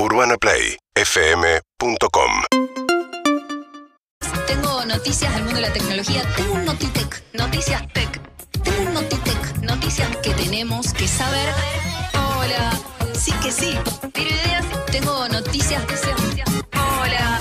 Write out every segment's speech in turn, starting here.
UrbanaPlayFM.com Tengo noticias del mundo de la tecnología. Tengo un Notitec. Noticias Tech. Tengo un Notitec. Noticias que tenemos que saber. Hola. Sí que sí. Tiro ideas. Tengo noticias. Hola.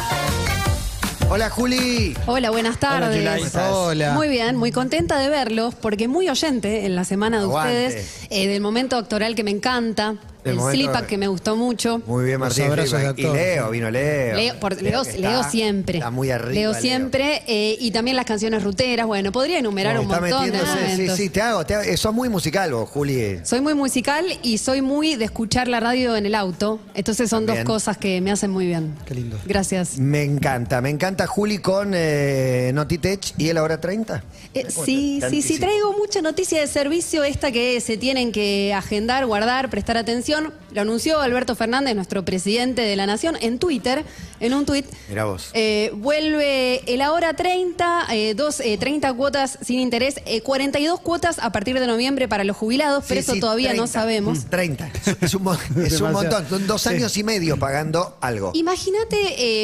Hola Juli. Hola, buenas tardes. Hola. Muy bien, muy contenta de verlos, porque muy oyente en la semana de Aguante. ustedes, eh, del momento actoral que me encanta, el momento- Slipak que me gustó mucho. Muy bien, Martín. abrazos de Y. Leo, vino Leo. Leo, por- Leo, que Leo está- siempre. Está muy arriba. Leo siempre. eh, y también las canciones ruteras. Bueno, podría enumerar un Está montón de metiéndose, sí, sí, te hago, te hago. eh, Sos muy musical vos, Juli. Soy muy musical y soy muy de escuchar la radio en el auto. Entonces son También. dos cosas que me hacen muy bien. Qué lindo. Gracias. Me encanta, me encanta Juli con eh, Notitech y el hora 30. Eh, ¿Me sí, sí, sí, traigo mucha noticia de servicio, esta que se tienen que agendar, guardar, prestar atención. Lo anunció Alberto Fernández, nuestro presidente de la Nación, en Twitter, en un tuit. Mirá vos. Eh, vuelve el ahora 30, eh, dos, eh, 30 cuotas sin interés, eh, 42 cuotas a partir de noviembre para los jubilados, pero Sí, eso sí, todavía no 30. sabemos. Mm, 30. Es un, es un montón. Son dos años y medio pagando algo. Imagínate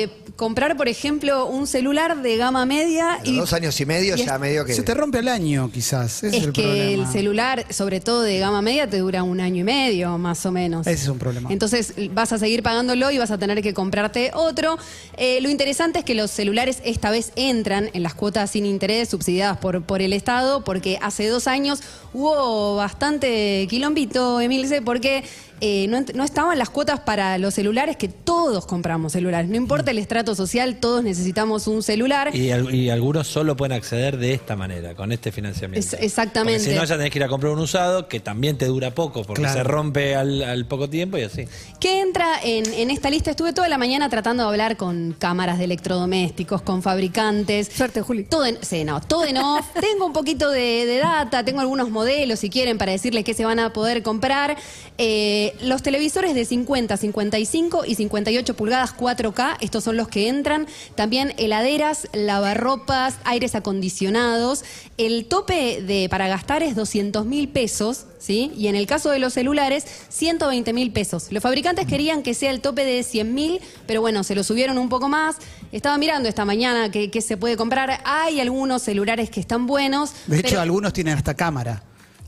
eh, comprar, por ejemplo, un celular de gama media y dos años y medio y ya es- medio que. Se te rompe el año, quizás. Ese es, es el que problema. el celular, sobre todo de gama media, te dura un año y medio, más o menos. Ese es un problema. Entonces vas a seguir pagándolo y vas a tener que comprarte otro. Eh, lo interesante es que los celulares esta vez entran en las cuotas sin interés subsidiadas por, por el Estado, porque hace dos años hubo bastante quilombito, Emilce, porque eh, no, estaban las cuotas para los celulares, que todos compramos celulares. No importa el estrato social, todos necesitamos un celular. Y, al- y algunos solo pueden acceder de esta manera, con este financiamiento. Es- exactamente. Porque si no, ya tenés que ir a comprar un usado que también te dura poco, porque Claro. se rompe al, al poco tiempo y así. ¿Qué entra en, en esta lista? Estuve toda la mañana tratando de hablar con cámaras de electrodomésticos, con fabricantes. Suerte, Juli. Todo en, sí, no, todo en off. tengo un poquito de, de data, tengo algunos modelos si quieren para decirles qué se van a poder comprar. Eh, los televisores de 50, 55 y 58 pulgadas 4K, estos son los que entran. También heladeras, lavarropas, aires acondicionados. El tope de para gastar es 200 mil pesos, ¿sí? Y en el caso de los celulares, 120 mil pesos. Los fabricantes querían que sea el tope de 100 mil, pero bueno, se lo subieron un poco más. Estaba mirando esta mañana qué qué se puede comprar. Hay algunos celulares que están buenos. De hecho, pero- algunos tienen hasta cámara.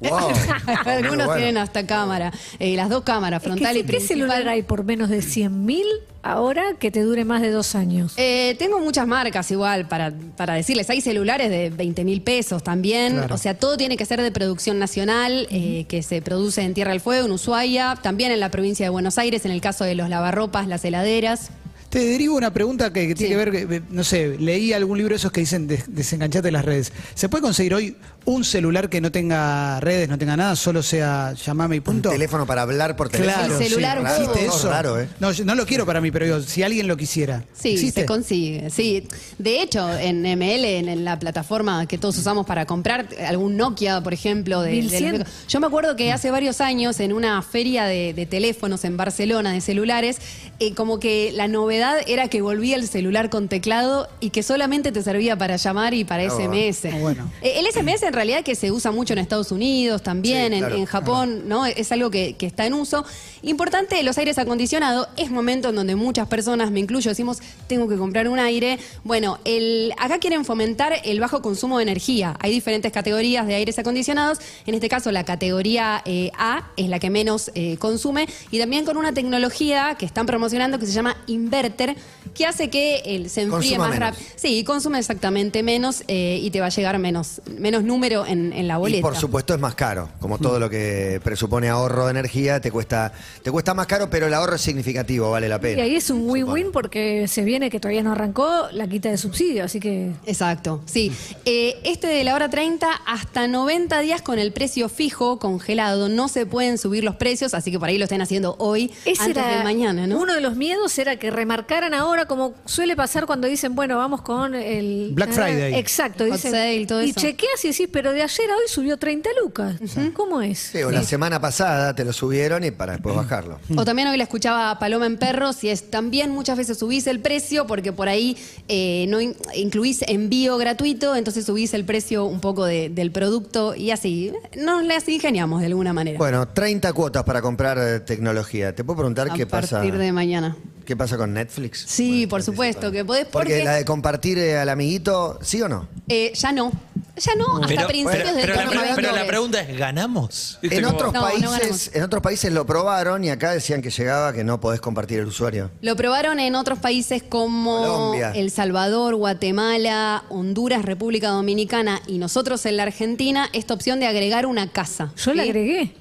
Wow. algunos bueno. tienen hasta cámara. Eh, las dos cámaras, Es que frontal y ¿Qué principal. celular hay por menos de 100 mil ahora que te dure más de dos años? Eh, tengo muchas marcas igual para, para decirles. Hay celulares de 20 mil pesos también. Claro. O sea, todo tiene que ser de producción nacional, eh, que se produce en Tierra del Fuego, en Ushuaia, también en la provincia de Buenos Aires, en el caso de los lavarropas, las heladeras. Te derivo una pregunta que, que tiene Sí. que ver, que, no sé, leí algún libro de esos que dicen des- desenganchate de las redes. ¿Se puede conseguir hoy un celular que no tenga redes, no tenga nada, solo sea llamame y Un punto? teléfono para hablar por teléfono. Claro, El celular sí. ¿Existe Raro, eso? raro, ¿eh? No, yo no lo quiero para mí, pero digo, si alguien lo quisiera. Sí, ¿Existe? se consigue. Sí, de hecho, en ML, en, en la plataforma que todos usamos para comprar, algún Nokia, por ejemplo, de, 1100. de- yo me acuerdo que hace varios años en una feria de, de teléfonos en Barcelona de celulares, eh, como que la novedad era que volvía el celular con teclado y que solamente te servía para llamar y para Ah, SMS. Ah, bueno. Eh, El SMS en realidad que se usa mucho en Estados Unidos también, Sí, en- claro. en, Japón, ¿no? Es algo que, que está en uso. Importante, los aires acondicionados, es momento en donde muchas personas, me incluyo, decimos, tengo que comprar un aire. Bueno, el, acá quieren fomentar el bajo consumo de energía. Hay diferentes categorías de aires acondicionados. En este caso, la categoría eh, A es la que menos eh, consume. Y también con una tecnología que están promocionando que se llama inverter, Center que hace que el, se enfríe Consuma más rápido. Sí, consume exactamente menos eh, y te va a llegar menos, menos número en, en la boleta. Y por supuesto es más caro, como todo lo que presupone ahorro de energía, te cuesta, te cuesta más caro, pero el ahorro es significativo, vale la pena. Y ahí es un win-win porque se viene que todavía no arrancó la quita de subsidio, así que Exacto, sí. Eh, este de la hora 30, hasta 90 días con el precio fijo, congelado. No se pueden subir los precios, así que por ahí lo están haciendo hoy, ese antes era de mañana, ¿no? uno de los miedos era que remarcaran ahora ahora como suele pasar cuando dicen, bueno, vamos con el... Black Friday. Exacto. Dicen- sale, todo y eso. chequeas y decís, pero de ayer a hoy subió 30 lucas. ¿Cómo es? Sí, o la semana pasada te lo subieron y para después bajarlo. O también hoy la escuchaba a Paloma en Perros y es también muchas veces subís el precio porque por ahí eh, no in- incluís envío gratuito, entonces subís el precio un poco de- del producto y así. Nos las ingeniamos de alguna manera. Bueno, 30 cuotas para comprar eh, tecnología. ¿Te puedo preguntar a qué pasa? partir de mañana. ¿Qué pasa con Netflix? Sí, por supuesto que podés Porque, porque, la de compartir eh, al amiguito, ¿sí o no? eh, ya no. Ya no, hasta Pero, principios pero- del pero la, pre- 2023. pero la pregunta es, ¿ganamos? ¿Viste En otros, No, no ganamos. países, en otros países lo probaron y acá decían que llegaba que no podés compartir el usuario. Lo probaron en otros países como Colombia. El Salvador, Guatemala, Honduras, República Dominicana y nosotros en la Argentina esta opción de agregar una casa. Yo la ¿sí? agregué.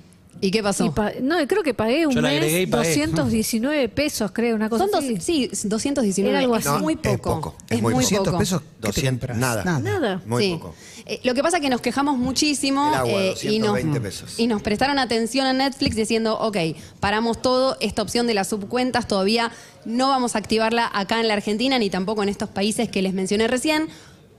¿Y qué pasó? Y pa- no, creo que pagué un Yo la mes agregué y pagué. 219 pesos, creo, una cosa Son dos, así. sí, 219. Era algo así. muy es poco. poco, Es, es muy muy poco. poco. 200 pesos, ¿qué te 200, compras? nada. Nada. Muy Sí. poco. Eh, lo que pasa es que nos quejamos muchísimo El agua, eh, y, nos, 220 pesos. y nos prestaron atención a Netflix diciendo, ok, paramos todo, esta opción de las subcuentas todavía no vamos a activarla acá en la Argentina ni tampoco en estos países que les mencioné recién,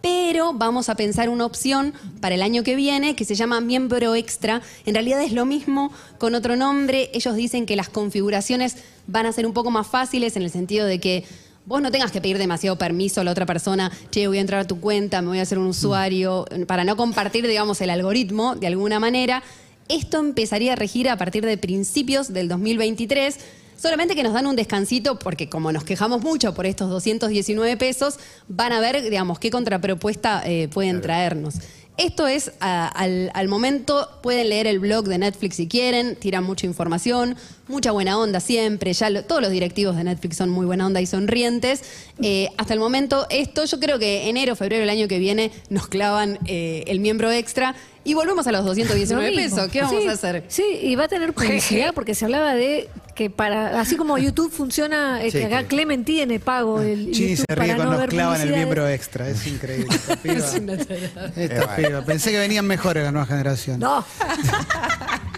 pero vamos a pensar una opción para el año que viene que se llama miembro extra. En realidad es lo mismo con otro nombre. Ellos dicen que las configuraciones van a ser un poco más fáciles en el sentido de que vos no tengas que pedir demasiado permiso a la otra persona, che, voy a entrar a tu cuenta, me voy a hacer un usuario, para no compartir, digamos, el algoritmo de alguna manera. Esto empezaría a regir a partir de principios del 2023. Solamente que nos dan un descansito porque como nos quejamos mucho por estos 219 pesos, van a ver, digamos, qué contrapropuesta eh, pueden traernos. Esto es a- al, al momento, pueden leer el blog de Netflix si quieren, tiran mucha información, mucha buena onda siempre, ya lo- todos los directivos de Netflix son muy buena onda y sonrientes. Eh, hasta el momento esto, yo creo que enero, febrero del año que viene nos clavan eh, el miembro extra y volvemos a los 219 Lo mismo. pesos. ¿Qué vamos Sí, a hacer? Sí, y va a tener publicidad porque se hablaba de que para, así como YouTube funciona, eh, Sí, que acá que- Clemen tiene pago el Chini YouTube se ríe para cuando no nos ver clavan el miembro extra. Es increíble. Esta piba. Esta piba. Pensé que venían mejores la nueva generación. No.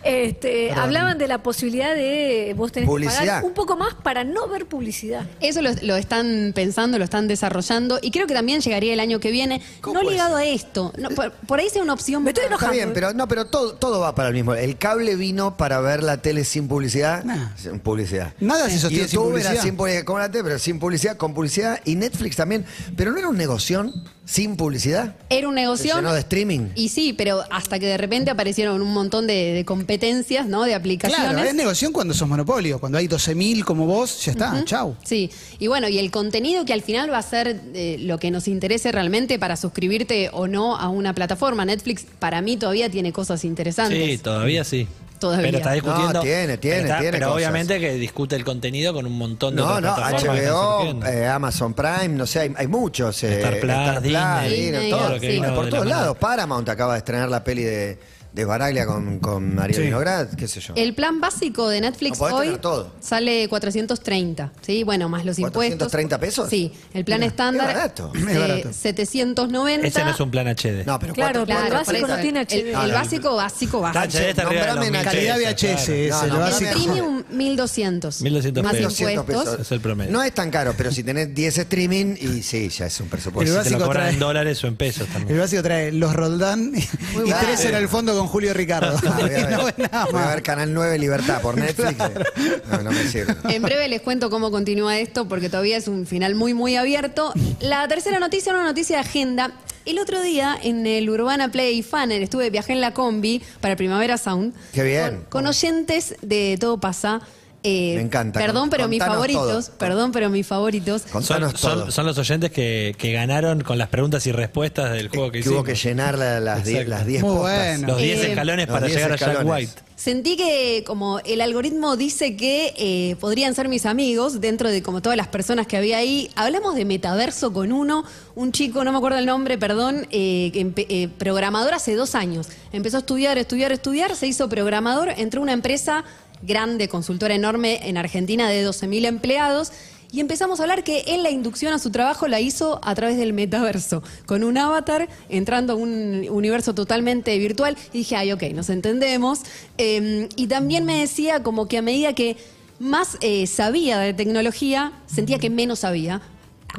este, hablaban de la posibilidad de vos tenés que Publicidad. pagar un poco más para no ver publicidad. Eso lo, lo están pensando, lo están desarrollando y creo que también llegaría el año que viene, ¿Cómo no ligado a esto. No, por, por ahí sea una opción. Me estoy Está bien, pero no, pero todo, todo va para el mismo. El cable vino para ver la tele sin publicidad. Nah. Sin publicidad. Nada se sostiene sin YouTube publicidad. era sin publicidad, como la tele, pero sin publicidad, con publicidad. Y Netflix también. Pero no era un negocio sin publicidad. Era un negocio. De streaming. Y sí, pero hasta que de repente aparecieron un montón de, de competencias, ¿no? De aplicaciones. Claro, es negocio cuando sos monopolio. Cuando hay 12.000 como vos, ya está, chau. Sí, y bueno, y el contenido que al final va a ser eh, lo que nos interese realmente para suscribirte o no a una plataforma. Netflix para mí todavía tiene cosas interesantes. Sí, todavía sí. Todavía. Pero está discutiendo. No, tiene, tiene, pero está- tiene Pero cosas. obviamente que discute el contenido con un montón de No, otras no, plataformas que están HBO, eh, Amazon Prime, no sé, hay, hay muchos. eh, Star Plus, Disney, Disney, todo todo. lo que vino por todos lados. Paramount acaba de estrenar la peli de, de Baraglia con, con María Sí. Vinograd, qué sé yo. El plan básico de Netflix podés hoy tener todo. sale 430, ¿sí? Bueno, más los impuestos. ¿430 pesos? Sí, el plan estándar es barato. Es eh, barato. 790. Ese no es un plan HD. No, pero Claro, cuatro- el Claro, básico por no tiene el, HD. el No, no, básico, básico, básico. HD está arriba de los Nombrame 1000 en Calidad pesos, VHS claro. es No, el no, básico. dame- Premium 1200. 1200 más pesos. 200 impuestos. pesos. Es el promedio. No es tan caro, pero si tenés 10 streaming, y sí, ya es un El presupuesto. Si te básico lo cobran trae- en dólares o en pesos El también. básico trae los Roldán y, y bueno. tres en el fondo con Julio Ricardo. Ah, voy, a ver, no es nada voy a más. ver Canal 9 Libertad por Netflix. No, no me sirve. En breve les cuento cómo continúa esto porque todavía es un final muy, muy abierto. La tercera noticia, una noticia de agenda. El otro día en el Urbana Play Fanner estuve, viajé en la combi para Primavera Sound. Qué bien. Con, con oyentes de Todo Pasa. Eh, Me encanta. Perdón, pero mis favoritos. todo. Perdón, pero mis favoritos. Son, todo. son, son los oyentes que, que ganaron con las preguntas y respuestas del juego que, que hubo hicimos. que llenar la- las 10 Exacto. las 10 Muy postas. bueno. Los 10 Eh, escalones para 10 llegar a Jack. White. Sentí que como el algoritmo dice que eh, podrían ser mis amigos dentro de como todas las personas que había ahí. Hablamos de metaverso con uno, un chico, no me acuerdo el nombre, perdón, eh, eh, programador hace dos años. Empezó a estudiar, estudiar, estudiar, se hizo programador, entró a una empresa grande, consultora enorme en Argentina de 12.000 empleados. Y empezamos a hablar que él la inducción a su trabajo la hizo a través del metaverso, con un avatar, entrando a un universo totalmente virtual. Y dije, ay, ok, nos entendemos. Eh, y también me decía como que a medida que más eh, sabía de tecnología, sentía que menos sabía.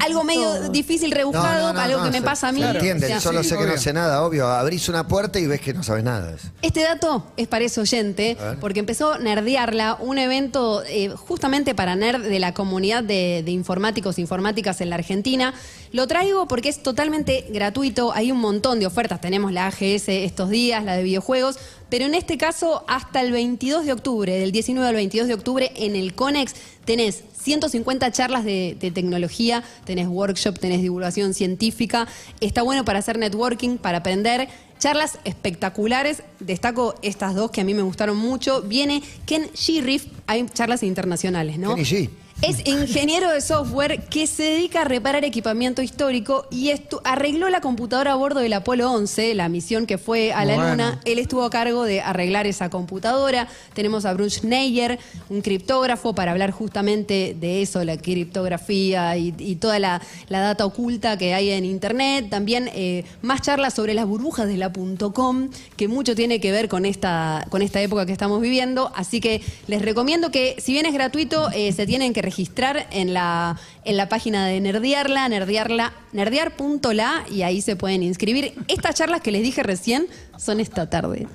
Algo medio difícil, rebuscado, No, no, no, algo no, que me se- pasa a mí. Se entiende, O sea, solo sé que no sé nada, obvio. Abrís una puerta y ves que no sabes nada. Este dato es para ese oyente, porque empezó Nerdearla, un evento eh, justamente para nerd de la comunidad de, de informáticos e informáticas en la Argentina. Lo traigo porque es totalmente gratuito, hay un montón de ofertas, tenemos la AGS estos días, la de videojuegos, pero en este caso hasta el 22 de octubre, del 19 al 22 de octubre en el CONEX tenés 150 charlas de, tecnología, tenés workshop, tenés divulgación científica, está bueno para hacer networking, para aprender. Charlas espectaculares, destaco estas dos que a mí me gustaron mucho. Viene Ken Shirriff, hay charlas internacionales, ¿no? Kenny G. Es ingeniero de software que se dedica a reparar equipamiento histórico y arregló la computadora a bordo del Apolo 11, la misión que fue a la Bueno. Luna. Él estuvo a cargo de arreglar esa computadora. Tenemos a Bruce Schneier, un criptógrafo, para hablar justamente de eso, la criptografía y, y toda la, la data oculta que hay en Internet. También eh, más charlas sobre las burbujas de la .com, que mucho tiene que ver con esta, con esta época que estamos viviendo. Así que les recomiendo que, si bien es gratuito, eh, se tienen que registrar en la, en la página de Nerdiarla, nerdiarla, nerdiar.la, y ahí se pueden inscribir. Estas charlas que les dije recién son esta tarde.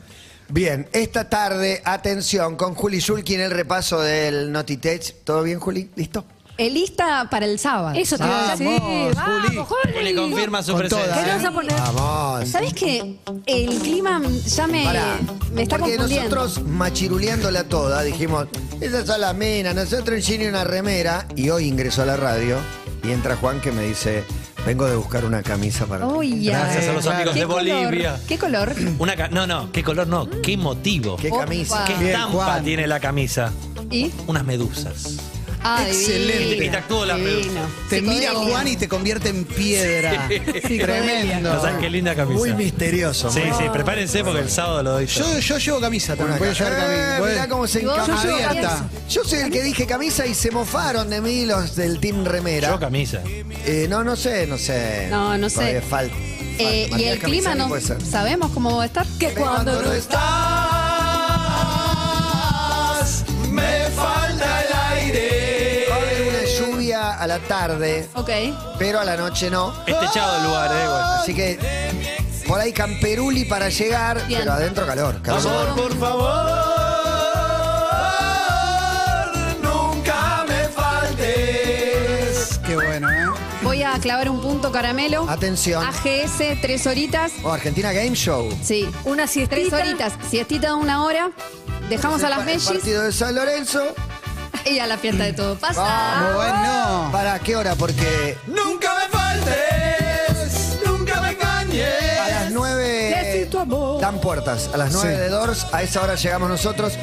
Bien, esta tarde, atención, con Juli Shulkin el repaso del Notitech. ¿Todo bien, Juli? ¿Listo? Eh, lista para el sábado. Eso te iba a decir. Vamos, Juli. Juli. Le confirma su Con presencia. toda, ¿Qué vas a poner? Vamos. ¿Sabes qué? El clima ya me, Pará, me está porque confundiendo. nosotros machiruleándola toda dijimos, esas son las minas, nosotros en Gini una remera y hoy ingresó a la radio y entra Juan que me dice, vengo de buscar una camisa para... ti". Uy, ya. Gracias a los amigos ¿Qué de color? Bolivia. ¿Qué color? Una ca- no, no, qué color no, qué motivo. ¿Qué Opa. camisa? ¿Qué Bien, estampa Juan. tiene la camisa? ¿Y? Unas medusas. Ah, Excelente. divino. Te Divino. mira Psicodelia. Juan y te convierte en piedra. Tremendo. No sabes qué linda camisa. Muy misterioso. Sí, sí, prepárense porque el sábado lo doy todo. Yo, yo llevo camisa también. Voy a llevar ca- camisa. Eh, Voy- mirá cómo se ¿Y vos? encama- Yo Abierta. soy el que dije camisa y se mofaron de mí los del Team Remera. Yo camisa. Eh, no, no sé, no sé. No, no sé. Todavía Falta. Eh, y el clima, ¿no? ¿Sabemos cómo va a estar? Que cuando no estás, a la tarde, Ok. pero a la noche no. Este echado el lugar, eh. Así que por ahí camperuli para llegar, Bien. pero adentro calor. calor. por favor, nunca me faltes. Qué bueno, ¿eh? Voy a clavar un punto caramelo. Atención. AGS, tres horitas. Oh, Argentina Game Show. Sí. Una Tres siestita. horitas. Siestita de una hora. Dejamos a las El mellis partido de San Lorenzo. y a la fiesta de todo pasa. Vamos. Bueno. ¿Para qué hora? Porque Nunca me faltes, nunca me engañes. a las 9 Necesito amor. dan puertas. A las 9 Sí. de Doors, a esa hora llegamos nosotros.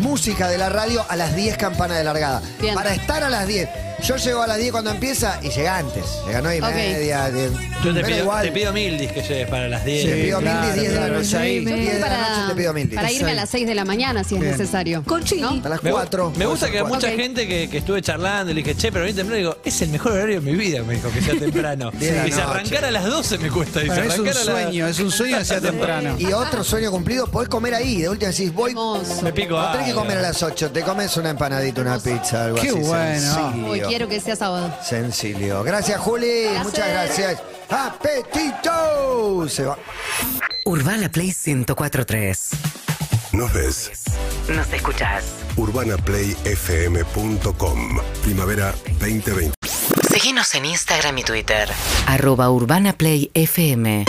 Música de la radio a las 10 campana de largada. Bien. Para estar a las 10. Yo llego a las 10 cuando empieza y llega antes. Llega 9 y Ok. media. 10. Yo te Pero pido, igual, te pido mil dis que llegues para las 10. te pido claro, mil 10 de la claro, noche. ahí. 10 de la para, noche te pido mil para irme a las 6 de la mañana si es Bien. necesario. Con chili. ¿No? A las Me, 4. me gusta que a mucha Ok. gente que, que estuve charlando le dije, che, pero bien temprano, digo, es el mejor horario de mi vida, me dijo, que sea temprano. Diez de la y se noche. arrancar a las 12 me cuesta. Para mí es un arrancar a la- sueño, es un sueño que sea temprano. Y otro sueño cumplido, podés comer ahí. De última decís, voy. No Hermoso. Me pico tenés que algo. comer a las 8. Te comes una empanadita, una pizza, algo Qué así. bueno. Sencillo. Uy, quiero que sea sábado. Sencillo. Gracias, Juli. Muchas gracias. ¡Apetito! Se va. Urbana Play 1043. Nos ves. Nos escuchás. UrbanaPlayFM.com. Primavera 2020. Seguinos en Instagram y Twitter. Arroba Urbana Play FM.